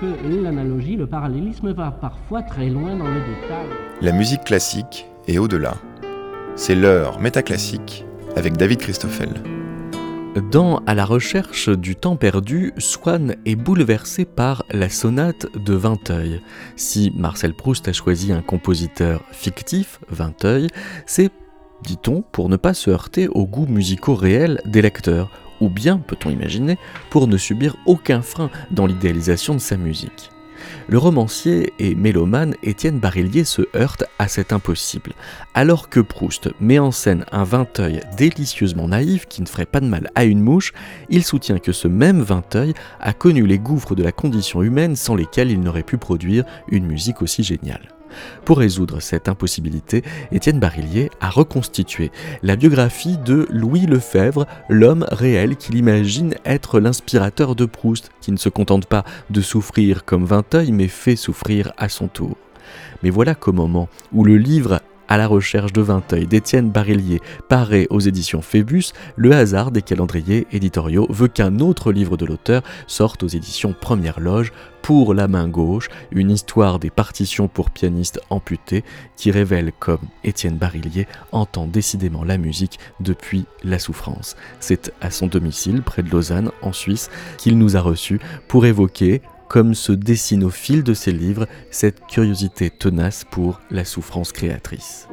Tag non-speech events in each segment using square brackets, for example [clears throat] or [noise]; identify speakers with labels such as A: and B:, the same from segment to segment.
A: que l'analogie, le parallélisme va parfois très loin dans le détail.
B: La musique classique est au-delà. C'est l'heure métaclassique avec David Christoffel.
C: Dans À la recherche du temps perdu, Swann est bouleversé par la sonate de Vinteuil. Si Marcel Proust a choisi un compositeur fictif, Vinteuil, c'est, dit-on, pour ne pas se heurter aux goûts musicaux réels des lecteurs, ou bien, peut-on imaginer, pour ne subir aucun frein dans l'idéalisation de sa musique. Le romancier et mélomane Étienne Barillier se heurte à cet impossible. Alors que Proust met en scène un Vinteuil délicieusement naïf qui ne ferait pas de mal à une mouche, il soutient que ce même Vinteuil a connu les gouffres de la condition humaine sans lesquels il n'aurait pu produire une musique aussi géniale. Pour résoudre cette impossibilité, Étienne Barillier a reconstitué la biographie de Louis Lefebvre, l'homme réel qu'il imagine être l'inspirateur de Proust, qui ne se contente pas de souffrir comme Vinteuil, mais fait souffrir à son tour. Mais voilà qu'au moment où le livre à la recherche de Vinteuil d'Étienne Barillier paraît aux éditions Phébus, le hasard des calendriers éditoriaux veut qu'un autre livre de l'auteur sorte aux éditions Première Loge pour la main gauche, une histoire des partitions pour pianistes amputés qui révèle comme Étienne Barillier entend décidément la musique depuis la souffrance. C'est à son domicile, près de Lausanne, en Suisse, qu'il nous a reçus pour évoquer comme se dessine au fil de ses livres cette curiosité tenace pour la souffrance créatrice.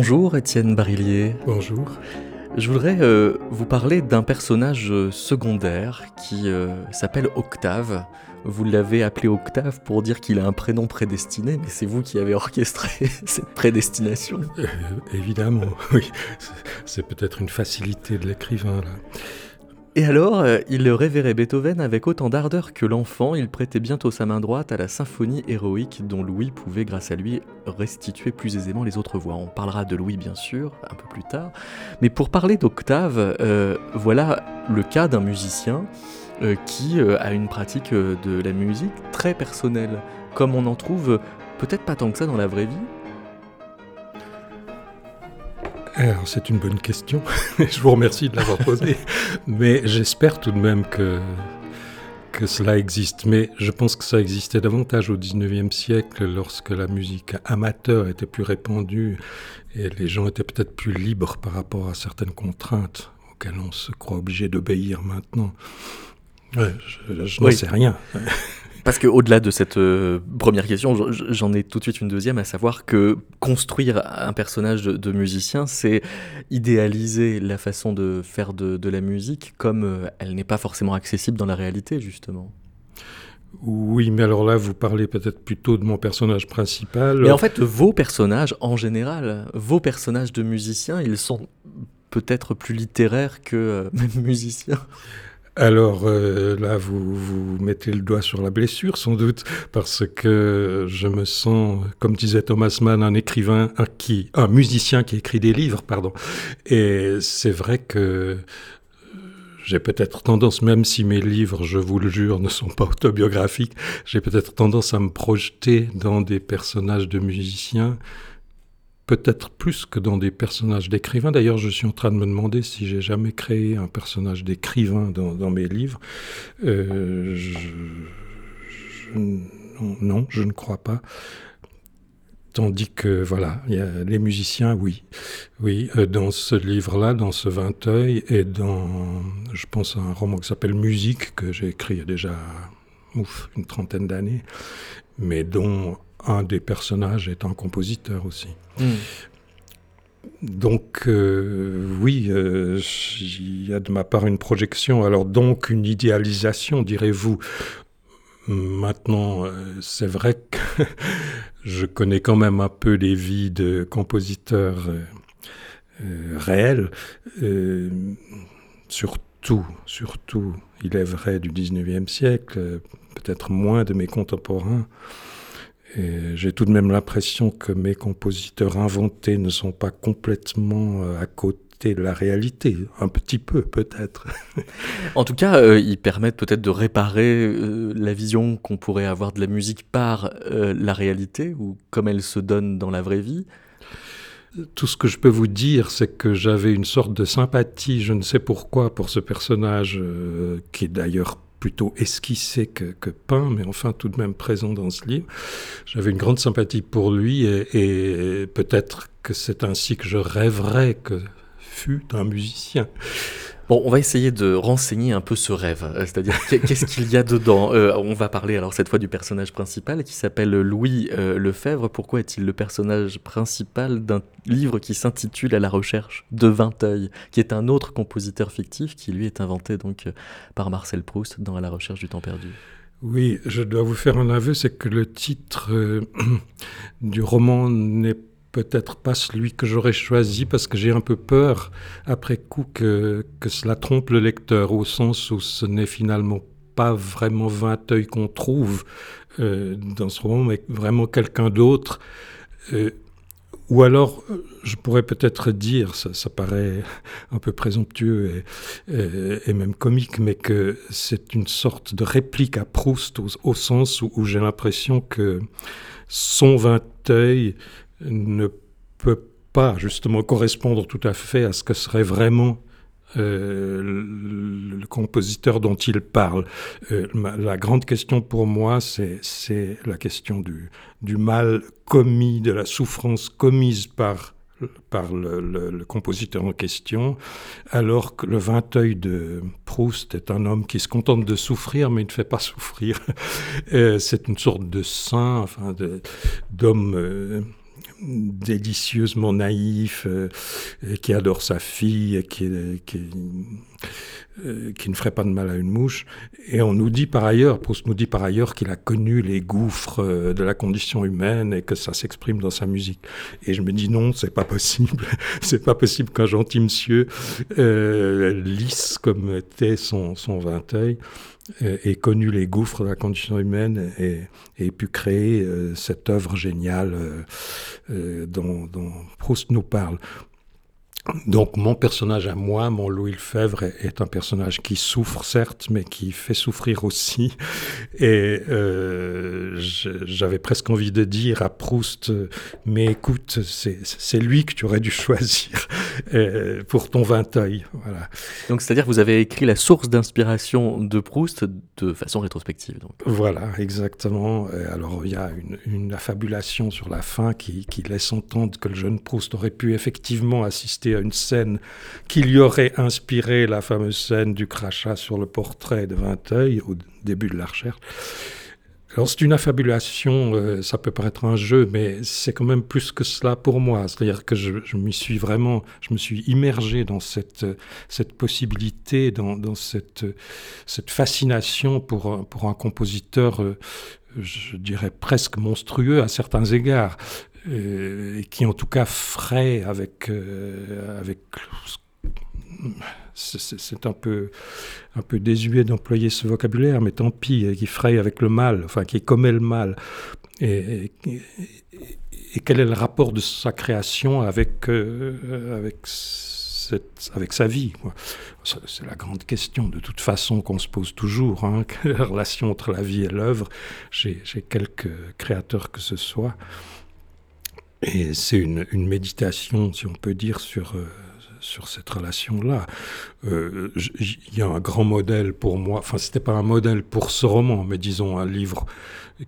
C: Bonjour Étienne Barillier.
D: Bonjour.
C: Je voudrais euh, vous parler d'un personnage euh, secondaire qui euh, s'appelle Octave. Vous l'avez appelé Octave pour dire qu'il a un prénom prédestiné, mais c'est vous qui avez orchestré [laughs] cette prédestination.
D: évidemment, [laughs] oui. C'est peut-être une facilité de l'écrivain là.
C: Et alors, euh, il révérait Beethoven avec autant d'ardeur que l'enfant, il prêtait bientôt sa main droite à la symphonie héroïque dont Louis pouvait, grâce à lui, restituer plus aisément les autres voix. On parlera de Louis, bien sûr, un peu plus tard. Mais pour parler d'octave, euh, voilà le cas d'un musicien euh, qui a une pratique de la musique très personnelle, comme on en trouve peut-être pas tant que ça dans la vraie vie,
D: alors, c'est une bonne question. [laughs] Je vous remercie de l'avoir posée. Mais j'espère tout de même que, que cela existe. Mais je pense que ça existait davantage au XIXe siècle, lorsque la musique amateur était plus répandue et les gens étaient peut-être plus libres par rapport à certaines contraintes auxquelles on se croit obligé d'obéir maintenant. Ouais, je, n'en sais rien.
C: Parce qu'au-delà de cette euh, première question, j'en ai tout de suite une deuxième, à savoir que construire un personnage de, musicien, c'est idéaliser la façon de faire de, la musique comme euh, elle n'est pas forcément accessible dans la réalité, justement.
D: Oui, mais alors là, vous parlez peut-être plutôt de mon personnage principal.
C: Mais en fait, vos personnages, en général, vos personnages de musiciens, ils sont peut-être plus littéraires que euh, [laughs] même musiciens.
D: Alors euh, là, vous, vous mettez le doigt sur la blessure, sans doute, parce que je me sens, comme disait Thomas Mann, un écrivain, qui, un musicien qui écrit des livres, pardon. Et c'est vrai que j'ai peut-être tendance, même si mes livres, je vous le jure, ne sont pas autobiographiques, j'ai peut-être tendance à me projeter dans des personnages de musiciens, peut-être plus que dans des personnages d'écrivains. D'ailleurs, je suis en train de me demander si j'ai jamais créé un personnage d'écrivain dans, mes livres. Euh, non, je ne crois pas. Tandis que, voilà, il y a les musiciens, oui. Oui, euh, dans ce livre-là, dans ce Vinteuil, et dans, je pense, à un roman qui s'appelle Musique, que j'ai écrit il y a déjà, ouf, une trentaine d'années, mais dont un des personnages est un compositeur aussi. Hmm. Donc, euh, oui, euh, il y a de ma part une projection, alors donc une idéalisation, direz-vous. Maintenant, c'est vrai que [laughs] je connais quand même un peu les vies de compositeurs euh, euh, réels, euh, surtout, surtout, il est vrai, du 19e siècle, peut-être moins de mes contemporains. J'ai tout de même l'impression que mes compositeurs inventés ne sont pas complètement à côté la réalité, un petit peu peut-être.
C: en tout cas, euh, ils permettent peut-être de réparer euh, la vision qu'on pourrait avoir de la musique par euh, la réalité ou comme elle se donne dans la vraie vie.
D: Tout ce que je peux vous dire, c'est que j'avais une sorte de sympathie, je ne sais pourquoi, pour ce personnage qui est d'ailleurs plutôt esquissé que, peint, mais enfin tout de même présent dans ce livre. J'avais une grande sympathie pour lui et peut-être que c'est ainsi que je rêverais que fut un musicien.
C: Bon, on va essayer de renseigner un peu ce rêve, euh, c'est-à-dire [laughs] qu'est-ce qu'il y a dedans. Euh, on va parler alors cette fois du personnage principal qui s'appelle Louis euh, Lefebvre. Pourquoi est-il le personnage principal d'un livre qui s'intitule À la recherche de Vinteuil, qui est un autre compositeur fictif qui lui est inventé donc par Marcel Proust dans À la recherche du temps perdu?
D: Oui, je dois vous faire un aveu, c'est que le titre [clears throat] du roman n'est peut-être pas celui que j'aurais choisi parce que j'ai un peu peur après coup que, que cela trompe le lecteur au sens où ce n'est finalement pas vraiment Vinteuil qu'on trouve euh, dans ce roman, mais vraiment quelqu'un d'autre. Euh, ou alors, je pourrais peut-être dire, ça, paraît un peu présomptueux et, et, même comique, mais que c'est une sorte de réplique à Proust au, sens où, où j'ai l'impression que son Vinteuil ne peut pas justement correspondre tout à fait à ce que serait vraiment euh, le, compositeur dont il parle. Euh, la grande question pour moi, c'est la question du, mal commis, de la souffrance commise par, le, compositeur en question, alors que le Vinteuil de Proust est un homme qui se contente de souffrir, mais il ne fait pas souffrir. [laughs] Euh, c'est une sorte de saint, enfin d'homme délicieusement naïf, euh, qui adore sa fille, qui, qui, euh, qui, ne ferait pas de mal à une mouche. Et on nous dit par ailleurs, Proust nous dit par ailleurs qu'il a connu les gouffres euh, de la condition humaine et que ça s'exprime dans sa musique. Et je me dis non, c'est pas possible. [laughs] c'est pas possible qu'un gentil monsieur, lisse comme était son, son vinteuil, ait connu les gouffres de la condition humaine et, ait pu créer euh, cette œuvre géniale euh, euh, dont, dont, Proust nous parle. Donc mon personnage à moi, mon Louis Lefebvre, est un personnage qui souffre certes, mais qui fait souffrir aussi. Et euh, j'avais presque envie de dire à Proust, mais écoute, c'est lui que tu aurais dû choisir euh, pour ton Vinteuil. Voilà.
C: Donc c'est-à-dire que vous avez écrit la source d'inspiration de Proust de façon rétrospective. Donc.
D: Voilà, exactement. alors il y a une, une, affabulation sur la fin qui, qui laisse entendre que le jeune Proust aurait pu effectivement assister une scène qui lui aurait inspiré la fameuse scène du crachat sur le portrait de Vinteuil au début de la recherche. Alors c'est une affabulation, euh, ça peut paraître un jeu, mais c'est quand même plus que cela pour moi. C'est-à-dire que je, je m'y suis vraiment, je me suis immergé dans cette, cette possibilité, dans, dans cette, cette fascination pour, pour un compositeur, euh, je dirais presque monstrueux à certains égards. Euh, et qui en tout cas frais avec, euh, avec c'est un peu, un peu désuet d'employer ce vocabulaire, mais tant pis, qui fraye avec le mal, enfin qui commet le mal. Et, quel est le rapport de sa création avec, euh, avec avec sa vie. C'est la grande question de toute façon qu'on se pose toujours, hein, [laughs] la relation entre la vie et l'œuvre? Chez, quelques créateurs que ce soit. Et c'est une, méditation, si on peut dire, sur, euh, sur cette relation-là. Euh, il y a un grand modèle pour moi, enfin c'était pas un modèle pour ce roman, mais disons un livre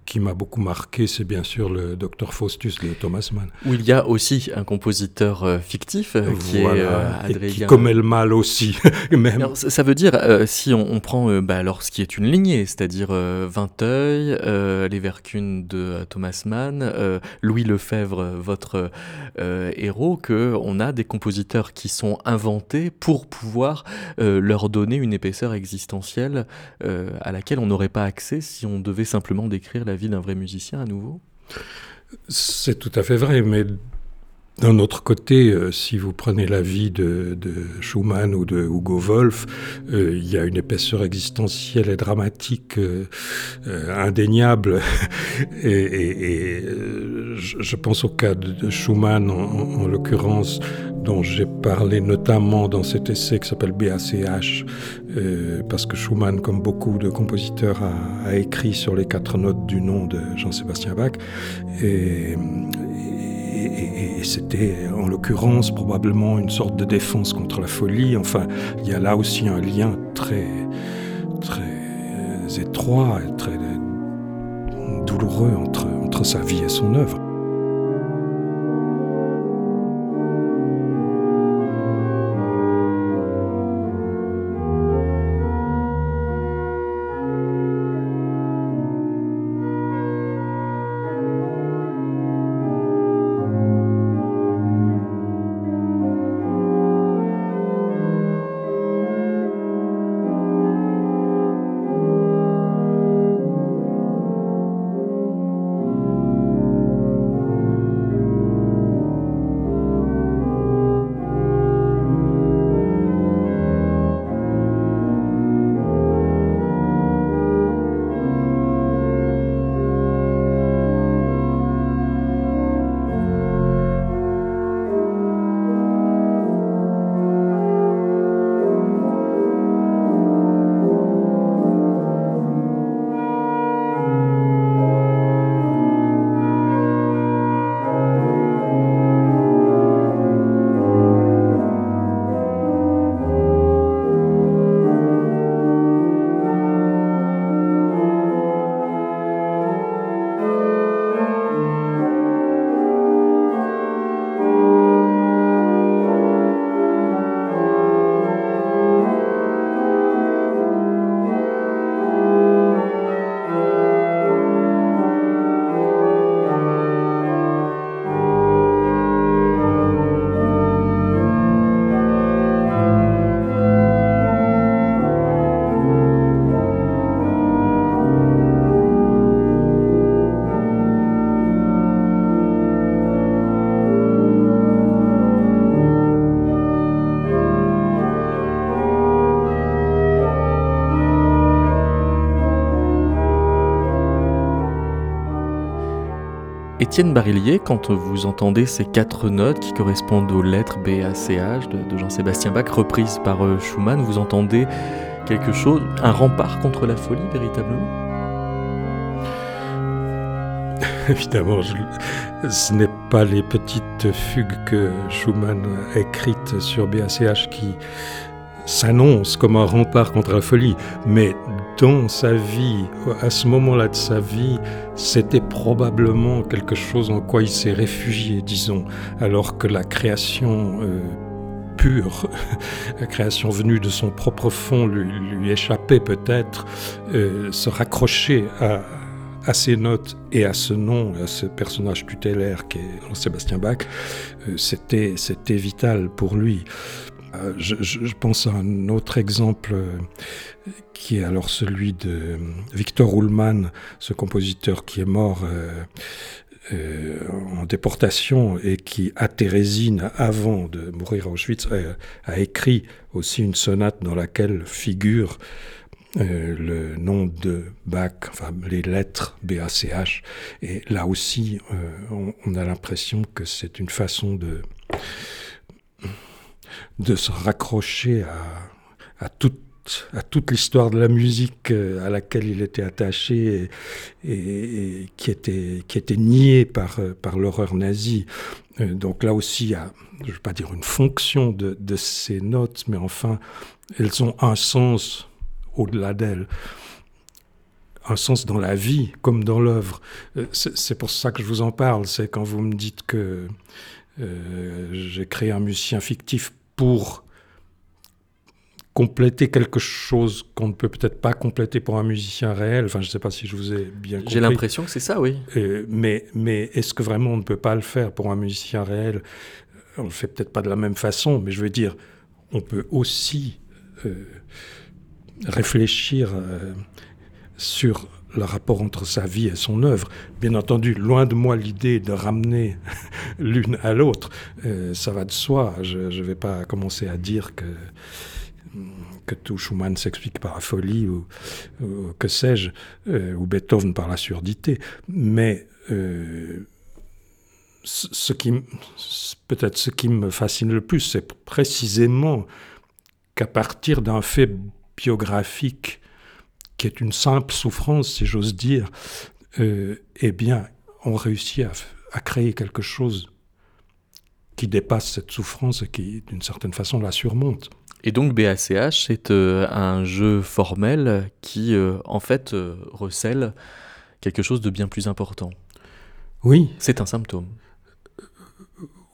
D: qui m'a beaucoup marqué, c'est bien sûr le Docteur Faustus de Thomas Mann.
C: Où il y a aussi un compositeur euh, fictif euh, qui est euh,
D: Adrien. Et qui commet le mal aussi. [laughs]
C: même. ça, veut dire, si on, prend bah, alors ce qui est une lignée, c'est-à-dire Vinteuil, Les Vercunes de Thomas Mann, Louis Lefebvre, votre héros, qu'on a des compositeurs qui sont inventés pour pouvoir leur donner une épaisseur existentielle à laquelle on n'aurait pas accès si on devait simplement décrire la vie d'un vrai musicien à nouveau?
D: C'est tout à fait vrai, mais d'un autre côté, euh, si vous prenez la vie de, Schumann ou de Hugo Wolf, euh, il y a une épaisseur existentielle et dramatique euh, indéniable. [laughs] et, je, pense au cas de, Schumann, en, l'occurrence, dont j'ai parlé notamment dans cet essai qui s'appelle BACH, parce que Schumann, comme beaucoup de compositeurs, a, écrit sur les quatre notes du nom de Jean-Sébastien Bach. C'était en l'occurrence probablement une sorte de défense contre la folie. Enfin, il y a là aussi un lien très, très étroit et très douloureux entre, entre sa vie et son œuvre.
C: Étienne Barillier, quand vous entendez ces quatre notes qui correspondent aux lettres B, A, C, H de, Jean-Sébastien Bach reprises par euh, Schumann, vous entendez quelque chose, un rempart contre la folie véritablement? [laughs]
D: Évidemment, ce n'est pas les petites fugues que Schumann a écrites sur BACH qui s'annonce comme un rempart contre la folie, mais dans sa vie, à ce moment-là de sa vie, c'était probablement quelque chose en quoi il s'est réfugié, disons, alors que la création euh, pure, [laughs] la création venue de son propre fond lui, échappait peut-être, euh, se raccrocher à, à ces notes et à ce nom, à ce personnage tutélaire qui est Sébastien Bach, euh, c'était vital pour lui. Euh, je, pense à un autre exemple euh, qui est alors celui de Victor Ullmann, ce compositeur qui est mort euh, en déportation et qui, à Thérésine, avant de mourir à Auschwitz, a, écrit aussi une sonate dans laquelle figure le nom de Bach, enfin les lettres B-A-C-H. Et là aussi, on, a l'impression que c'est une façon de de se raccrocher à, toute à toute l'histoire de la musique euh, à laquelle il était attaché et, qui, était, qui était niée par, euh, par l'horreur nazie. Euh, donc là aussi, il y a, je ne veux pas dire une fonction de, de ces notes, mais enfin, elles ont un sens au-delà d'elles un sens dans la vie comme dans l'œuvre. C'est pour ça que je vous en parle. C'est quand vous me dites que j'ai créé un musicien fictif pour compléter quelque chose qu'on ne peut peut-être pas compléter pour un musicien réel. Enfin, je ne sais pas si je vous ai bien compris.
C: J'ai l'impression que c'est ça, oui.
D: mais mais est-ce que vraiment on ne peut pas le faire pour un musicien réel? On le fait peut-être pas de la même façon, mais je veux dire, on peut aussi euh, réfléchir euh, sur le rapport entre sa vie et son œuvre. Bien entendu, loin de moi l'idée de ramener [laughs] l'une à l'autre. Euh, ça va de soi. Je ne vais pas commencer à dire que que tout Schumann s'explique par la folie ou, que sais-je, euh, ou Beethoven par la surdité. Mais euh, peut-être ce qui me fascine le plus, c'est précisément qu'à partir d'un fait biographique qui est une simple souffrance, si j'ose dire, euh, eh bien, on réussit à, à créer quelque chose qui dépasse cette souffrance et qui, d'une certaine façon, la surmonte.
C: Et donc BACH, c'est euh, un jeu formel qui, euh, en fait, recèle quelque chose de bien plus important.
D: Oui.
C: C'est un symptôme.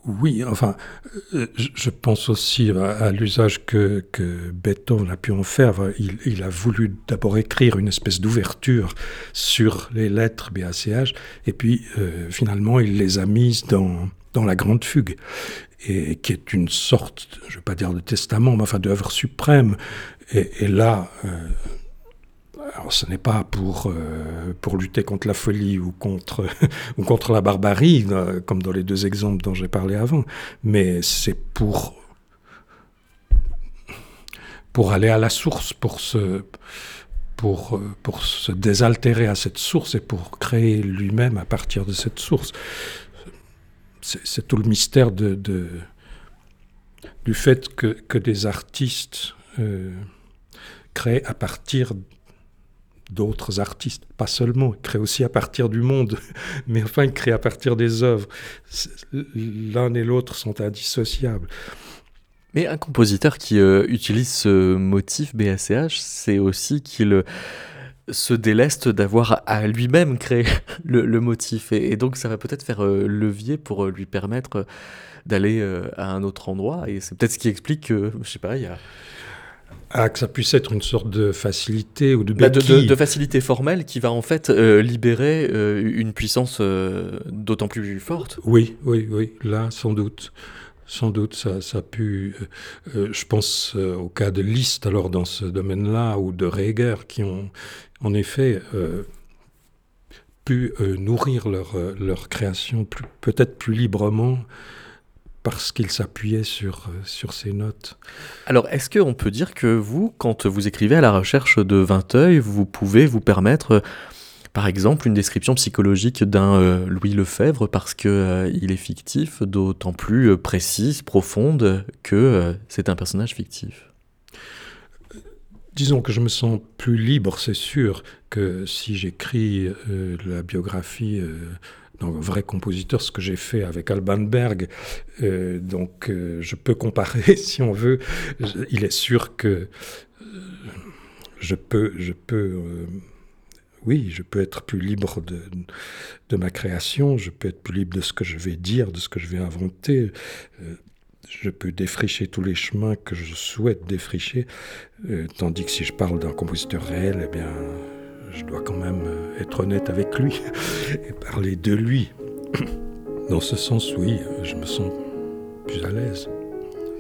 D: Oui, enfin, je pense aussi à, l'usage que, que, Beethoven a pu en faire. Il, il a voulu d'abord écrire une espèce d'ouverture sur les lettres BACH, et puis finalement il les a mises dans, dans la Grande Fugue et qui est une sorte, je ne vais pas dire de testament, mais enfin d'œuvre suprême. Et, là, euh, alors ce n'est pas pour, euh, pour lutter contre la folie ou contre, [laughs] ou contre la barbarie, euh, comme dans les deux exemples dont j'ai parlé avant, mais c'est pour, pour aller à la source, pour se, pour, pour se désaltérer à cette source et pour créer lui-même à partir de cette source. C'est tout le mystère de, du fait que, des artistes euh, créent à partir d'autres artistes, pas seulement, ils créent aussi à partir du monde, [laughs] mais enfin ils créent à partir des œuvres. L'un et l'autre sont indissociables.
C: Mais un compositeur qui euh, utilise ce motif BACH, c'est aussi qu'il se déleste d'avoir à lui-même créé [laughs] le, motif. Et, donc ça va peut-être faire euh, levier pour euh, lui permettre euh, d'aller à un autre endroit. Et c'est peut-être ce qui explique que, je sais pas, il y a...
D: Ah, que ça puisse être une sorte de facilité ou de
C: bah, de, facilité formelle qui va en fait libérer une puissance d'autant plus forte.
D: Oui, oui, oui, là, sans doute. Sans doute, ça, ça a pu. je pense au cas de Liszt, alors dans ce domaine-là, ou de Reger, qui ont, en effet, euh, pu euh, nourrir leur, euh, leur création peut-être plus librement parce qu'ils s'appuyaient sur, sur ces notes.
C: Alors, est-ce qu'on peut dire que vous, quand vous écrivez à la recherche de Vinteuil, vous pouvez vous permettre, par exemple, une description psychologique d'un Louis Lefebvre parce qu'il il est fictif, d'autant plus précise, profonde que c'est un personnage fictif?
D: Disons que je me sens plus libre, c'est sûr, que si j'écris euh, la biographie euh, d'un vrai compositeur, ce que j'ai fait avec Alban Berg. Euh, donc je peux comparer [laughs] si on veut. il est sûr que je peux, je peux oui, je peux être plus libre de, ma création, je peux être plus libre de ce que je vais dire, de ce que je vais inventer je peux défricher tous les chemins que je souhaite défricher, euh, tandis que si je parle d'un compositeur réel, eh bien, je dois quand même euh, être honnête avec lui [laughs] et parler de lui. Dans ce sens, oui, je me sens plus à l'aise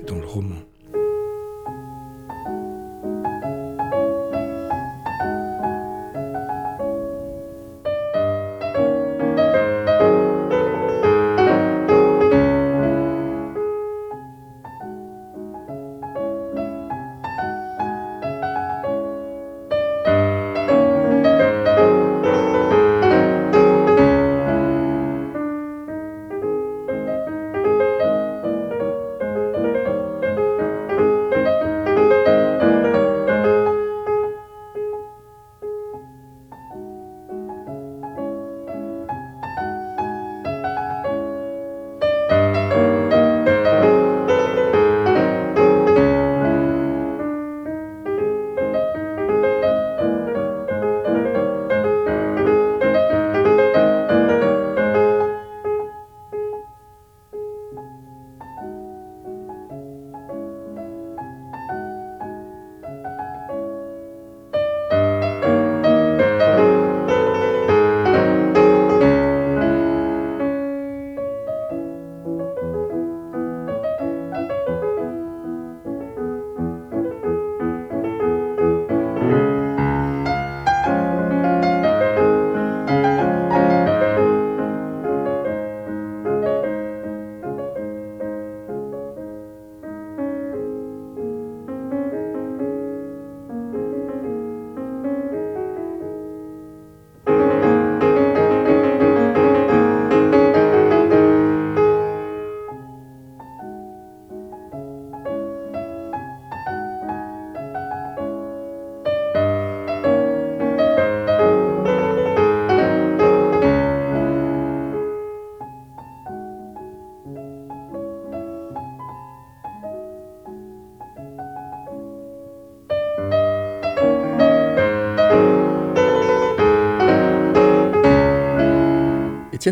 D: dans le roman.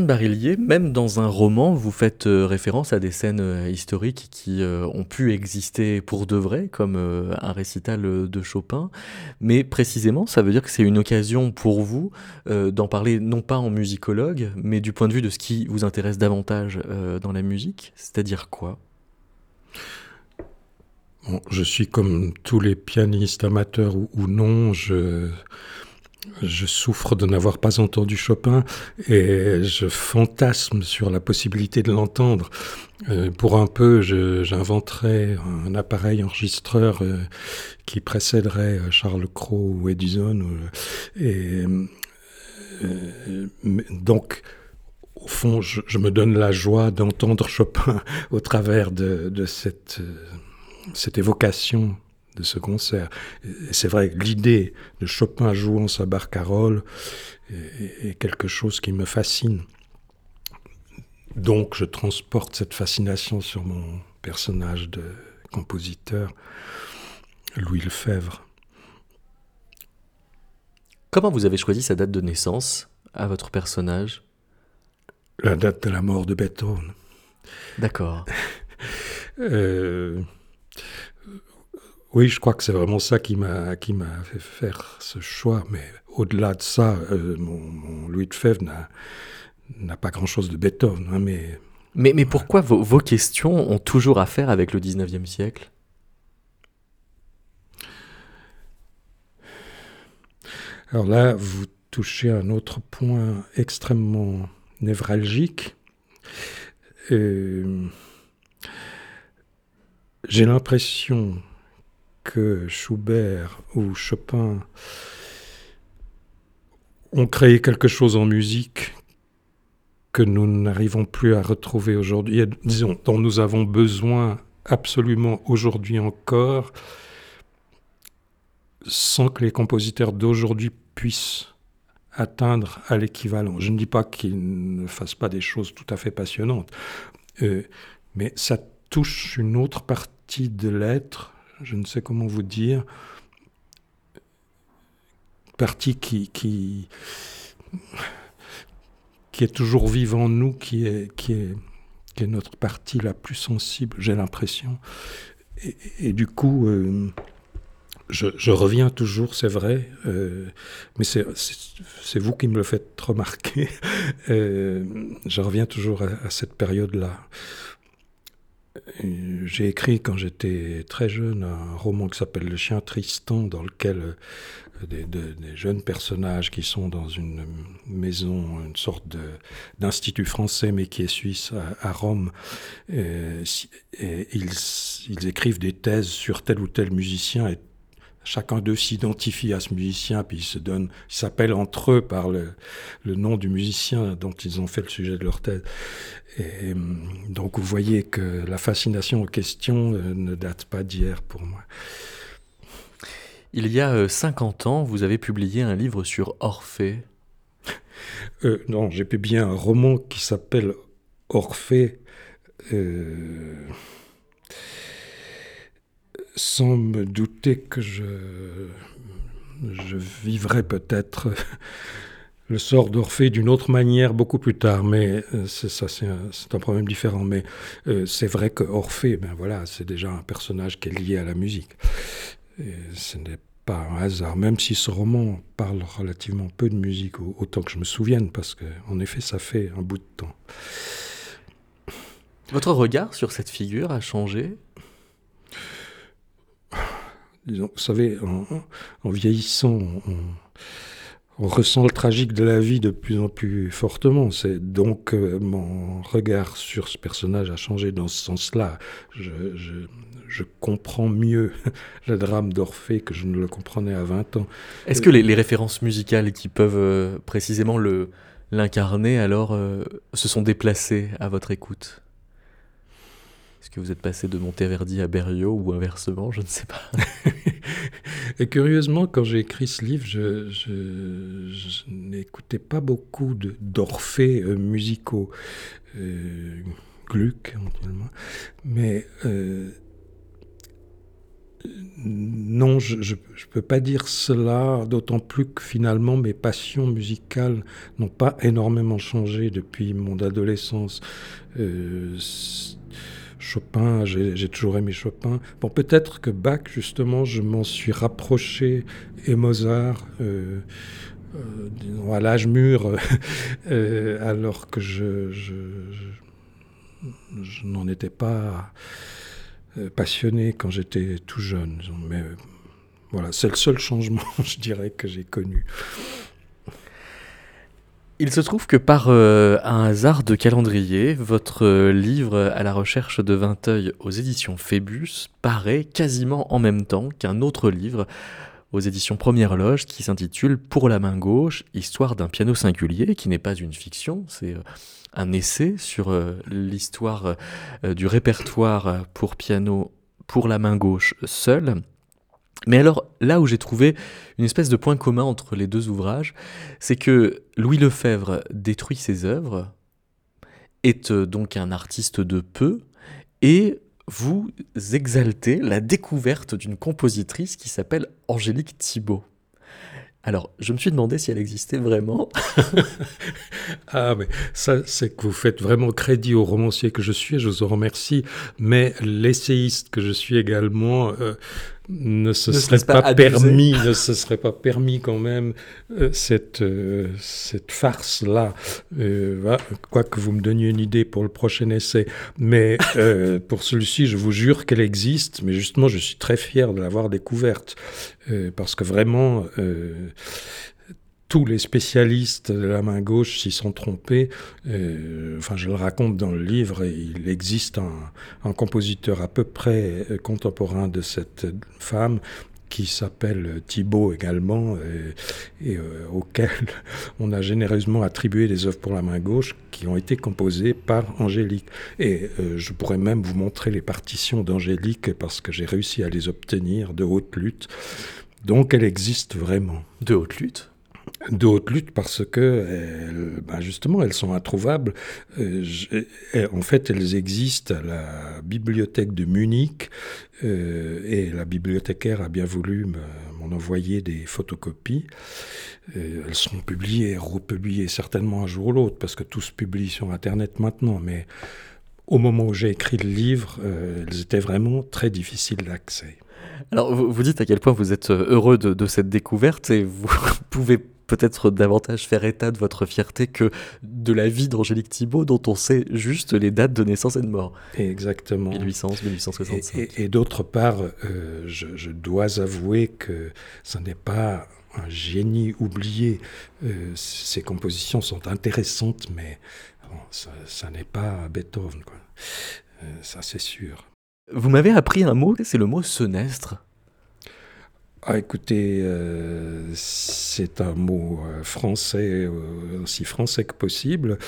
C: Barillier, même dans un roman, vous faites euh, référence à des scènes euh, historiques qui euh, ont pu exister pour de vrai, comme un récital de Chopin. Mais précisément, ça veut dire que c'est une occasion pour vous d'en parler non pas en musicologue, mais du point de vue de ce qui vous intéresse davantage dans la musique. C'est-à-dire quoi?
D: Je suis comme tous les pianistes amateurs ou non. Je je souffre de n'avoir pas entendu Chopin et je fantasme sur la possibilité de l'entendre. Euh, pour un peu, j'inventerais un appareil enregistreur euh, qui précéderait euh, Charles Cros ou Edison. et donc, au fond, je, me donne la joie d'entendre Chopin [laughs] au travers de, cette, cette évocation de ce concert. C'est vrai, l'idée de Chopin jouant sa barcarolle est, quelque chose qui me fascine. Donc je transporte cette fascination sur mon personnage de compositeur, Louis Lefebvre.
C: Comment vous avez choisi sa date de naissance à votre personnage?
D: La date de la mort de Beethoven.
C: D'accord.
D: euh, oui, je crois que c'est vraiment ça qui m'a qui m'a fait faire ce choix. Mais au-delà de ça, euh, mon, Louis de Fèvre n'a pas grand-chose de Beethoven. Hein, mais,
C: mais, mais pourquoi vos, vos, questions ont toujours affaire avec le 19e siècle?
D: Alors là, vous touchez un autre point extrêmement névralgique. Euh, j'ai l'impression que Schubert ou Chopin ont créé quelque chose en musique que nous n'arrivons plus à retrouver aujourd'hui, disons, dont nous avons besoin absolument aujourd'hui encore, sans que les compositeurs d'aujourd'hui puissent atteindre à l'équivalent. Je ne dis pas qu'ils ne fassent pas des choses tout à fait passionnantes, euh, mais ça touche une autre partie de l'être je ne sais comment vous dire, partie qui, qui, qui est toujours vive en nous, qui est, qui est, qui est notre partie la plus sensible, j'ai l'impression. Et, du coup, euh, je, je, reviens toujours, c'est vrai, euh, mais c'est vous qui me le faites remarquer. [laughs] Euh, je reviens toujours à, à cette période-là. J'ai écrit quand j'étais très jeune un roman qui s'appelle Le chien Tristan, dans lequel euh, des, jeunes personnages qui sont dans une maison, une sorte d'institut français, mais qui est suisse à, Rome, et ils, ils, écrivent des thèses sur tel ou tel musicien et chacun d'eux s'identifie à ce musicien, puis ils se donnent, ils s'appellent entre eux par le, le, nom du musicien dont ils ont fait le sujet de leur thèse. Et donc vous voyez que la fascination aux questions euh, ne date pas d'hier pour moi.
C: Il y a 50 euh, ans, vous avez publié un livre sur Orphée.
D: Euh, non, j'ai publié un roman qui s'appelle Orphée. Euh, sans me douter que je, je vivrai peut-être [laughs] le sort d'Orphée d'une autre manière beaucoup plus tard, mais euh, c'est ça, c'est un, problème différent. Mais euh, c'est vrai que Orphée, ben voilà, c'est déjà un personnage qui est lié à la musique. Et ce n'est pas un hasard, même si ce roman parle relativement peu de musique, autant que je me souvienne, parce qu'en effet, ça fait un bout de temps.
C: Votre regard sur cette figure a changé?
D: Vous savez, en, vieillissant, on, ressent le tragique de la vie de plus en plus fortement. C'est donc euh, mon regard sur ce personnage a changé dans ce sens-là. Je, comprends mieux [laughs] le drame d'Orphée que je ne le comprenais à 20 ans.
C: Est-ce que les, références musicales qui peuvent euh, précisément le l'incarner alors euh, se sont déplacées à votre écoute? Est-ce que vous êtes passé de Monteverdi à Berriot ou inversement Je ne sais pas. [laughs]
D: Et curieusement, quand j'ai écrit ce livre, je, n'écoutais pas beaucoup d'orphées euh, musicaux. Euh, Gluck, éventuellement. Mais euh, non, je ne peux pas dire cela, d'autant plus que finalement mes passions musicales n'ont pas énormément changé depuis mon adolescence. Euh, Chopin, j'ai toujours aimé Chopin. Bon, peut-être que Bach, justement, je m'en suis rapproché, et Mozart, euh, euh, à l'âge mûr, [laughs] alors que je, je, n'en étais pas euh, passionné quand j'étais tout jeune. Mais euh, voilà, c'est le seul changement, [laughs] je dirais, que j'ai connu.
C: Il se trouve que par euh, un hasard de calendrier, votre livre À la recherche de Vinteuil aux éditions Phébus paraît quasiment en même temps qu'un autre livre aux éditions Première Loge qui s'intitule Pour la main gauche, histoire d'un piano singulier, qui n'est pas une fiction, c'est un essai sur euh, l'histoire euh, du répertoire pour piano pour la main gauche seule. Mais alors, là où j'ai trouvé une espèce de point commun entre les deux ouvrages, c'est que Louis Lefebvre détruit ses œuvres, est euh, donc un artiste de peu, et vous exaltez la découverte d'une compositrice qui s'appelle Angélique Thibault. Alors, je me suis demandé si elle existait vraiment. [laughs]
D: ah, mais ça, c'est que vous faites vraiment crédit au romancier que je suis, je vous en remercie. Mais l'essayiste que je suis également, euh, ne se serait pas, permis, ne se serait pas permis quand même euh, cette, euh, cette farce-là. Euh, quoi que vous me donniez une idée pour le prochain essai. Mais [laughs] pour celui-ci, je vous jure qu'elle existe. Mais justement, je suis très fier de l'avoir découverte. parce que vraiment, tous les spécialistes de la main gauche s'y sont trompés. Euh, enfin, je le raconte dans le livre, il existe un, compositeur à peu près contemporain de cette femme qui s'appelle Thibaut également, et, euh, auquel [laughs] on a généreusement attribué des œuvres pour la main gauche qui ont été composées par Angélique. Et euh, je pourrais même vous montrer les partitions d'Angélique parce que j'ai réussi à les obtenir de haute lutte. Donc elle existe vraiment.
C: De haute lutte?
D: De haute lutte parce que ben justement elles sont introuvables. Euh, en fait, elles existent à la bibliothèque de Munich euh, et la bibliothécaire a bien voulu m'en envoyer des photocopies. Euh, elles seront publiées republiées certainement un jour ou l'autre parce que tout se publie sur Internet maintenant, mais au moment où j'ai écrit le livre, elles étaient vraiment très difficiles d'accès.
C: Alors, vous, dites à quel point vous êtes heureux de, de cette découverte et vous [laughs] pouvez peut-être davantage faire état de votre fierté que de la vie d'Angélique Thibault, dont on sait juste les dates de naissance et de mort.
D: Exactement.
C: 1800, 1865.
D: Et, d'autre part, euh, je, dois avouer que ce n'est pas un génie oublié. Euh, ces compositions sont intéressantes, mais ça, n'est pas Beethoven. Quoi. Euh, ça, c'est sûr.
C: Vous m'avez appris un mot, c'est le mot senestre.
D: Ah, écoutez, euh, c'est un mot euh, français, euh, aussi français que possible,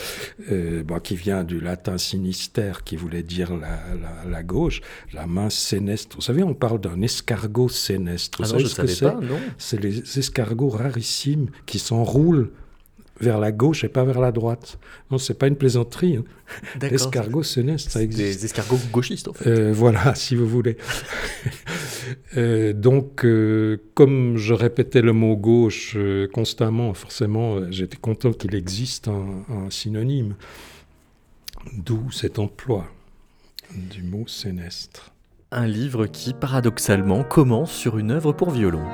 D: bon, qui vient du latin sinistère, qui voulait dire la, la, gauche, la main sénestre. Vous savez, on parle d'un escargot sénestre.
C: Vous ah non, savez ce que c'est
D: C'est les escargots rarissimes qui s'enroulent vers la gauche et pas vers la droite. Non, c'est pas une plaisanterie. Hein. L'escargot sénestre, ça existe.
C: Des escargots gauchistes, en fait.
D: Euh, voilà, [laughs] si vous voulez. [laughs] euh, donc, euh, comme je répétais le mot gauche constamment, forcément, j'étais content qu'il existe un, un synonyme. D'où cet emploi du mot sénestre.
C: Un livre qui, paradoxalement, commence sur une œuvre pour violon.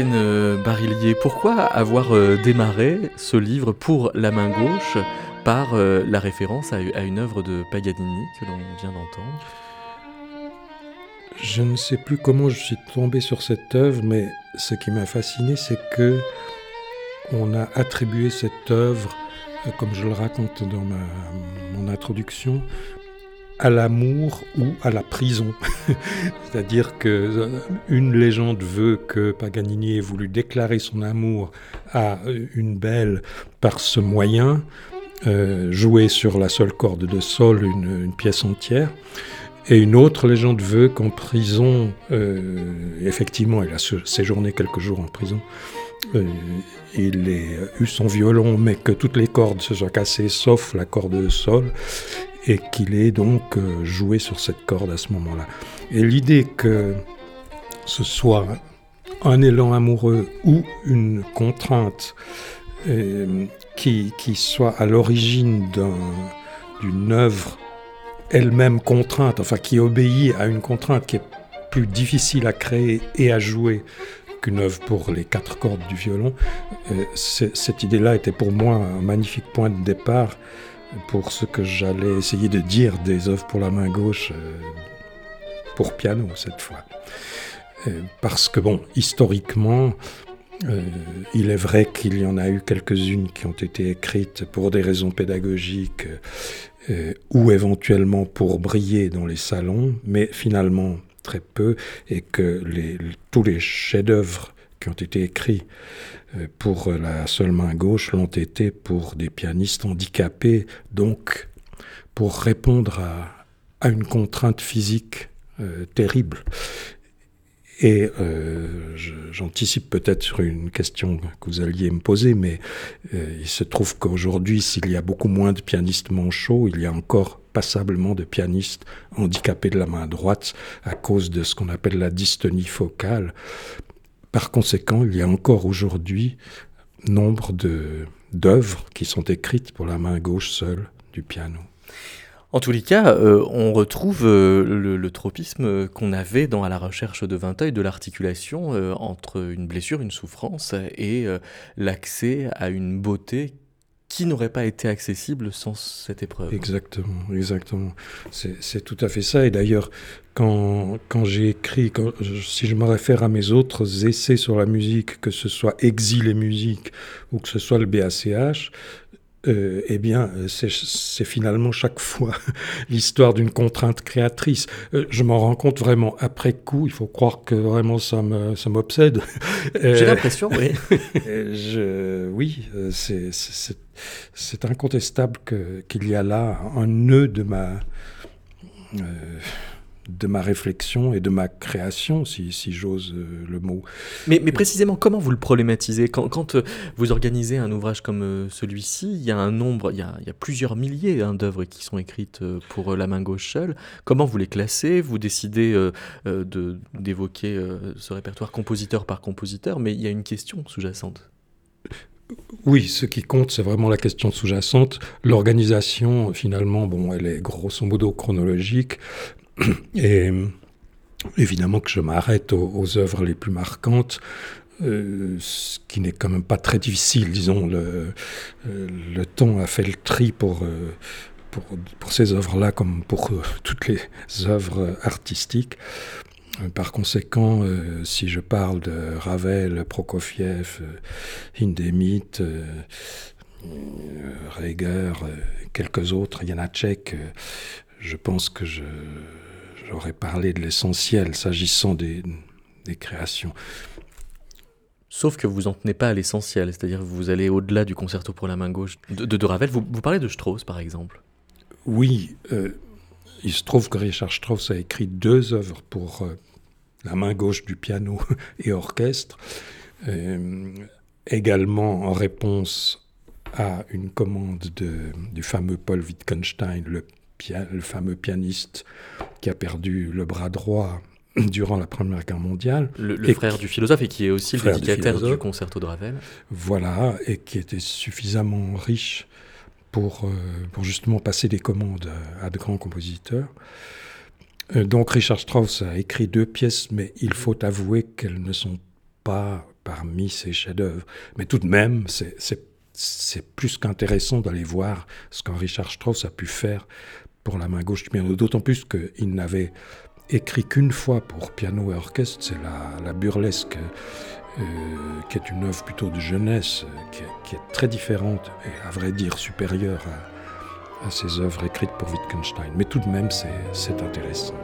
C: Euh, Barillier, pourquoi avoir euh, démarré ce livre pour la main gauche par euh, la référence à, une œuvre de Paganini que l'on vient d'entendre?
D: Je ne sais plus comment je suis tombé sur cette œuvre, mais ce qui m'a fasciné, c'est que on a attribué cette œuvre, comme je le raconte dans mon introduction, à l'amour ou à la prison. [laughs] C'est-à-dire que euh, une légende veut que Paganini ait voulu déclarer son amour à euh, une belle par ce moyen, euh, jouer sur la seule corde de sol une, pièce entière. Et une autre légende veut qu'en prison, effectivement, il a séjourné quelques jours en prison, il a eu son violon, mais que toutes les cordes se soient cassées, sauf la corde de sol, et qu'il ait donc euh, joué sur cette corde à ce moment-là. Et l'idée que ce soit un élan amoureux ou une contrainte euh, qui, qui, soit à l'origine d'une œuvre elle-même contrainte, enfin qui obéit à une contrainte qui est plus difficile à créer et à jouer qu'une œuvre pour les quatre cordes du violon, euh, cette idée-là était pour moi un magnifique point de départ pour ce que j'allais essayer de dire des œuvres pour la main gauche euh, pour piano cette fois. Euh, parce que bon, historiquement, euh, il est vrai qu'il y en a eu quelques-unes qui ont été écrites pour des raisons pédagogiques ou éventuellement pour briller dans les salons, mais finalement très peu, et que tous les chefs-d'œuvre qui ont été écrits pour la seule main gauche l'ont été pour des pianistes handicapés, donc pour répondre à, une contrainte physique euh, terrible. Et euh, j'anticipe peut-être sur une question que vous alliez me poser, mais il se trouve qu'aujourd'hui, s'il y a beaucoup moins de pianistes manchots, il y a encore passablement de pianistes handicapés de la main droite à cause de ce qu'on appelle la dystonie focale. Par conséquent, il y a encore aujourd'hui nombre d'œuvres qui sont écrites pour la main gauche seule du piano.
C: En tous les cas, euh, on retrouve euh, le, tropisme qu'on avait dans À la recherche de Vinteuil de l'articulation euh, entre une blessure, une souffrance et l'accès à une beauté qui n'aurait pas été accessible sans cette épreuve.
D: Exactement, exactement. C'est tout à fait ça. Et d'ailleurs, quand, quand j'ai écrit, quand, si je me réfère à mes autres essais sur la musique, que ce soit Exil et musique ou que ce soit le BACH, euh, eh bien, c'est finalement chaque fois [laughs] l'histoire d'une contrainte créatrice. Euh, je m'en rends compte vraiment après coup. Il faut croire que vraiment ça m'obsède.
C: J'ai l'impression, oui. [laughs]
D: je, oui, c'est incontestable qu'il y a là un nœud de ma de ma réflexion et de ma création, si, j'ose euh, le mot.
C: Mais, précisément, comment vous le problématisez? Quand, euh, vous organisez un ouvrage comme euh, celui-ci, il y a un nombre, il y a, plusieurs milliers hein, d'œuvres qui sont écrites pour la main gauche seule. Comment vous les classez? Vous décidez d'évoquer ce répertoire compositeur par compositeur, mais il y a une question sous-jacente.
D: Oui, ce qui compte, c'est vraiment la question sous-jacente. L'organisation, finalement, bon, elle est grosso modo chronologique. [clears throat] Et évidemment que je m'arrête aux, œuvres les plus marquantes, euh, ce qui n'est quand même pas très difficile, disons. Le, euh, temps a fait le tri pour, euh, pour, ces œuvres-là comme pour [laughs] toutes les œuvres artistiques. Par conséquent, si je parle de Ravel, Prokofiev, Hindemith, Reger, quelques autres, Janacek, je pense que j'aurais parlé de l'essentiel s'agissant des, créations.
C: Sauf que vous en tenez pas à l'essentiel, c'est-à-dire que vous allez au-delà du concerto pour la main gauche de, de, Ravel. Vous, parlez de Strauss, par exemple
D: Oui, euh, il se trouve que Richard Strauss a écrit deux œuvres pour euh, la main gauche du piano [laughs] et orchestre, euh, également en réponse à une commande de, du fameux Paul Wittgenstein, le le fameux pianiste qui a perdu le bras droit [clears throat] durant la Première Guerre mondiale.
C: Le, frère du philosophe et qui est aussi le dédicataire du, concerto de Ravel.
D: Voilà, et qui était suffisamment riche pour, euh, pour justement passer des commandes à, de grands compositeurs. Euh, donc Richard Strauss a écrit deux pièces, mais il faut avouer qu'elles ne sont pas parmi ses chefs-d'œuvre. Mais tout de même, c'est plus qu'intéressant d'aller voir ce qu'un Richard Strauss a pu faire pour la main gauche du piano, d'autant plus qu'il n'avait écrit qu'une fois pour piano et orchestre, c'est la, burlesque, euh, qui est une œuvre plutôt de jeunesse, euh, qui est, très différente et à vrai dire supérieure à, à ses œuvres écrites pour Wittgenstein. Mais tout de même, c'est intéressant.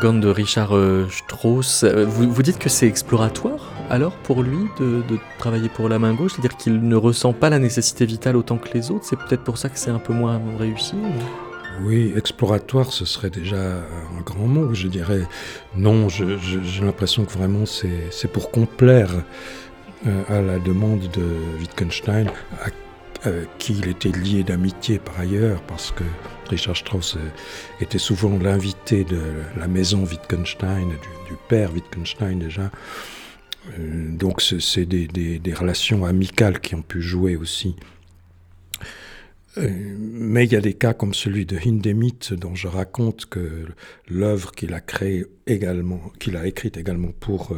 C: De Richard euh, Strauss. Euh, vous, vous dites que c'est exploratoire alors pour lui de, travailler pour la main gauche, c'est-à-dire qu'il ne ressent pas la nécessité vitale autant que les autres? C'est peut-être pour ça que c'est un peu moins réussi.
D: Oui, exploratoire, ce serait déjà un grand mot. Je dirais non. J'ai l'impression que vraiment c'est pour complaire euh, à la demande de Wittgenstein, à qui il était lié d'amitié par ailleurs, parce que Richard Strauss euh, était souvent l'invité de la maison Wittgenstein, du, père Wittgenstein déjà. Euh, donc c'est des, relations amicales qui ont pu jouer aussi. Euh, mais il y a des cas comme celui de Hindemith dont je raconte que l'œuvre qu'il a créée également, qu'il a écrite également pour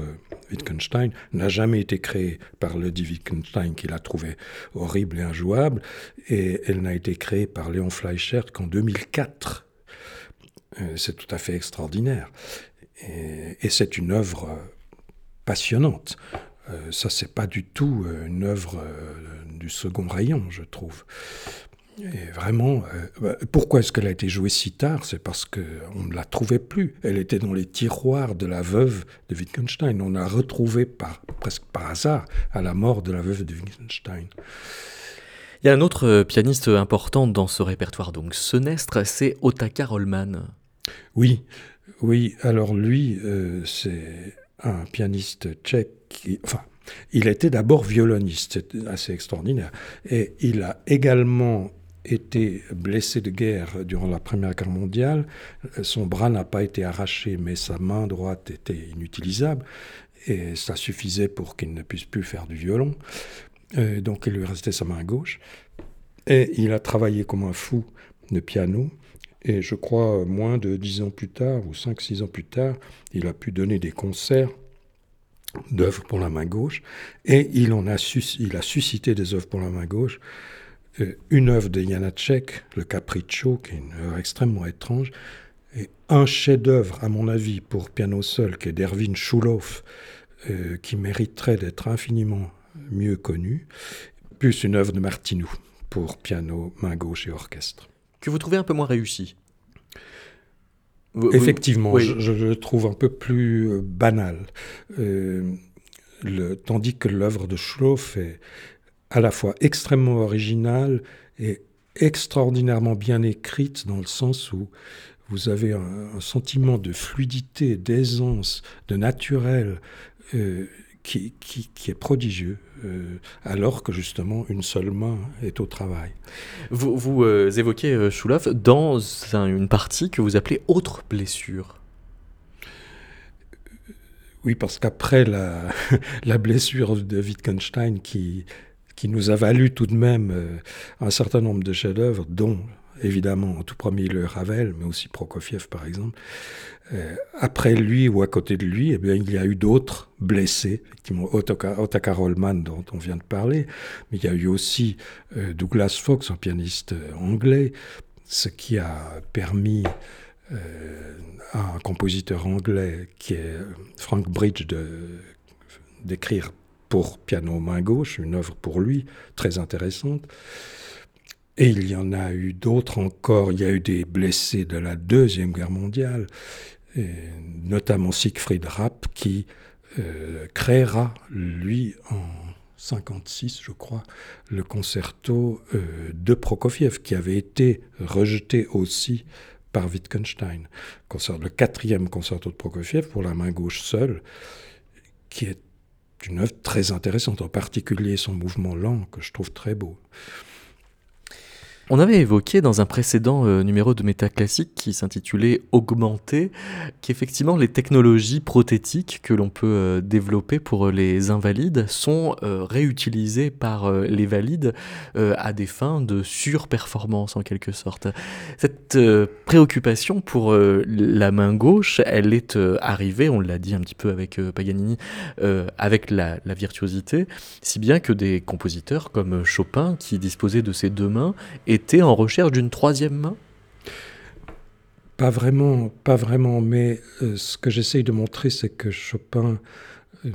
D: Wittgenstein n'a jamais été créée par le dit Wittgenstein qu'il a trouvé horrible et injouable, et elle n'a été créée par Léon Fleischer qu'en 2004. Euh, c'est tout à fait extraordinaire. Et, c'est une œuvre passionnante. Euh, ça, c'est pas du tout une œuvre euh, du second rayon, je trouve. Et vraiment, euh, bah, pourquoi est-ce qu'elle a été jouée si tard? C'est parce qu'on ne la trouvait plus. Elle était dans les tiroirs de la veuve de Wittgenstein. On l'a retrouvée par, presque par hasard à la mort de la veuve de Wittgenstein.
C: Il y a un autre euh, pianiste important dans ce répertoire, donc Senestre, c'est Otakar Holman.
D: Oui, oui. Alors lui, euh, c'est un pianiste tchèque qui, enfin, il était d'abord violoniste, c'est assez extraordinaire. Et il a également été blessé de guerre durant la Première Guerre mondiale. Son bras n'a pas été arraché, mais sa main droite était inutilisable. Et ça suffisait pour qu'il ne puisse plus faire du violon. Euh, donc il lui restait sa main gauche. Et il a travaillé comme un fou de piano. Et je crois, moins de dix ans plus tard, ou cinq, six ans plus tard, il a pu donner des concerts d'œuvres pour la main gauche. Et il, en a, il a suscité des œuvres pour la main gauche une œuvre de Janacek, le Capriccio, qui est une œuvre extrêmement étrange, et un chef-d'œuvre, à mon avis, pour piano seul, qui est d'Erwin Schulhoff, euh, qui mériterait d'être infiniment mieux connu, plus une œuvre de Martinou pour piano, main gauche et orchestre.
C: Que vous trouvez un peu moins réussi?
D: Effectivement, je, le trouve un peu plus euh, banal. le, tandis que l'œuvre de Schulhoff est, à la fois extrêmement originale et extraordinairement bien écrite dans le sens où vous avez un, sentiment de fluidité, d'aisance, de naturel euh, qui, qui, est prodigieux, alors que justement une seule main est au travail.
C: Vous, vous évoquez Choulov dans une partie que vous appelez autre blessure.
D: Oui, parce qu'après la, [laughs] la, blessure de Wittgenstein qui, qui nous a valu tout de même un certain nombre de chefs-d'œuvre, dont évidemment en tout premier le Ravel, mais aussi Prokofiev par exemple. Euh, après lui ou à côté de lui, eh bien, il y a eu d'autres blessés, effectivement Otakar Holman dont on vient de parler, mais il y a eu aussi euh, Douglas Fox, un pianiste euh, anglais, ce qui a permis à un compositeur anglais qui est Frank Bridge d'écrire pour piano main gauche, une œuvre pour lui très intéressante. Et il y en a eu d'autres encore. Il y a eu des blessés de la Deuxième Guerre mondiale, notamment Siegfried Rapp, qui euh, créera, lui, en 56, je crois, le concerto euh, de Prokofiev, qui avait été rejeté aussi par Wittgenstein. Le quatrième concerto de Prokofiev pour la main gauche seule, qui est une œuvre très intéressante, en particulier son mouvement lent, que je trouve très beau.
C: On avait évoqué dans un précédent euh, numéro de Métaclassique qui s'intitulait Augmenter qu'effectivement les technologies prothétiques que l'on peut euh, développer pour euh, les invalides sont réutilisées par les valides à des fins de surperformance en quelque sorte. Cette préoccupation pour la main gauche, elle est arrivée, on l'a dit un petit peu avec Paganini, avec la, virtuosité, si bien que des compositeurs comme Chopin, qui disposaient de ses deux mains, en recherche d'une troisième main?
D: Pas vraiment, pas vraiment, mais euh, ce que j'essaye de montrer, c'est que Chopin euh,